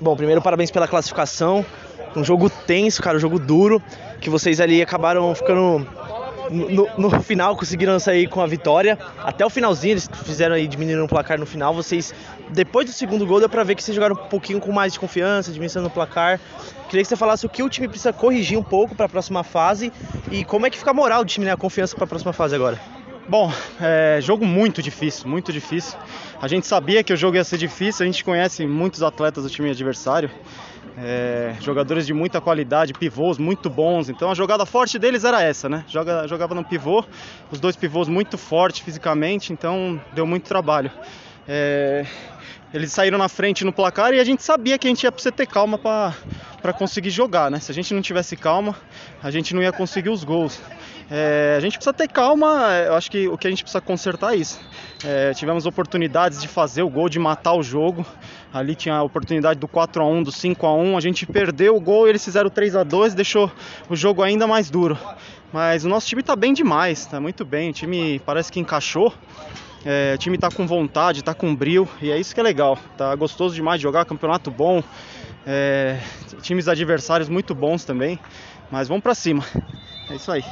Bom, primeiro parabéns pela classificação. Um jogo tenso, cara, um jogo duro, que vocês ali acabaram ficando no, no, final conseguiram sair com a vitória. Até o finalzinho eles fizeram aí diminuindo o placar no final. Vocês, depois do segundo gol, deu pra ver que vocês jogaram um pouquinho com mais de confiança, diminuindo o placar. Queria que você falasse o que o time precisa corrigir um pouco para a próxima fase e como é que fica a moral do time, né? A confiança para a próxima fase agora. Bom, é jogo muito difícil, muito difícil. A gente sabia que o jogo ia ser difícil, a gente conhece muitos atletas do time adversário, é, jogadores de muita qualidade, pivôs muito bons. Então a jogada forte deles era essa, né? Joga, jogava no pivô, os dois pivôs muito fortes fisicamente, então deu muito trabalho. É, eles saíram na frente no placar e a gente sabia que a gente ia precisar ter calma para conseguir jogar, né? Se a gente não tivesse calma, a gente não ia conseguir os gols. É, a gente precisa ter calma, eu acho que o que a gente precisa consertar é isso. É, tivemos oportunidades de fazer o gol, de matar o jogo. Ali tinha a oportunidade do 4 a 1 do 5 a 1 A gente perdeu o gol e eles fizeram 3 a 2 deixou o jogo ainda mais duro. Mas o nosso time está bem demais, está muito bem. O time parece que encaixou. É, o time está com vontade, está com brilho e é isso que é legal. Tá gostoso demais de jogar, campeonato bom, é, times adversários muito bons também. Mas vamos para cima. É isso aí.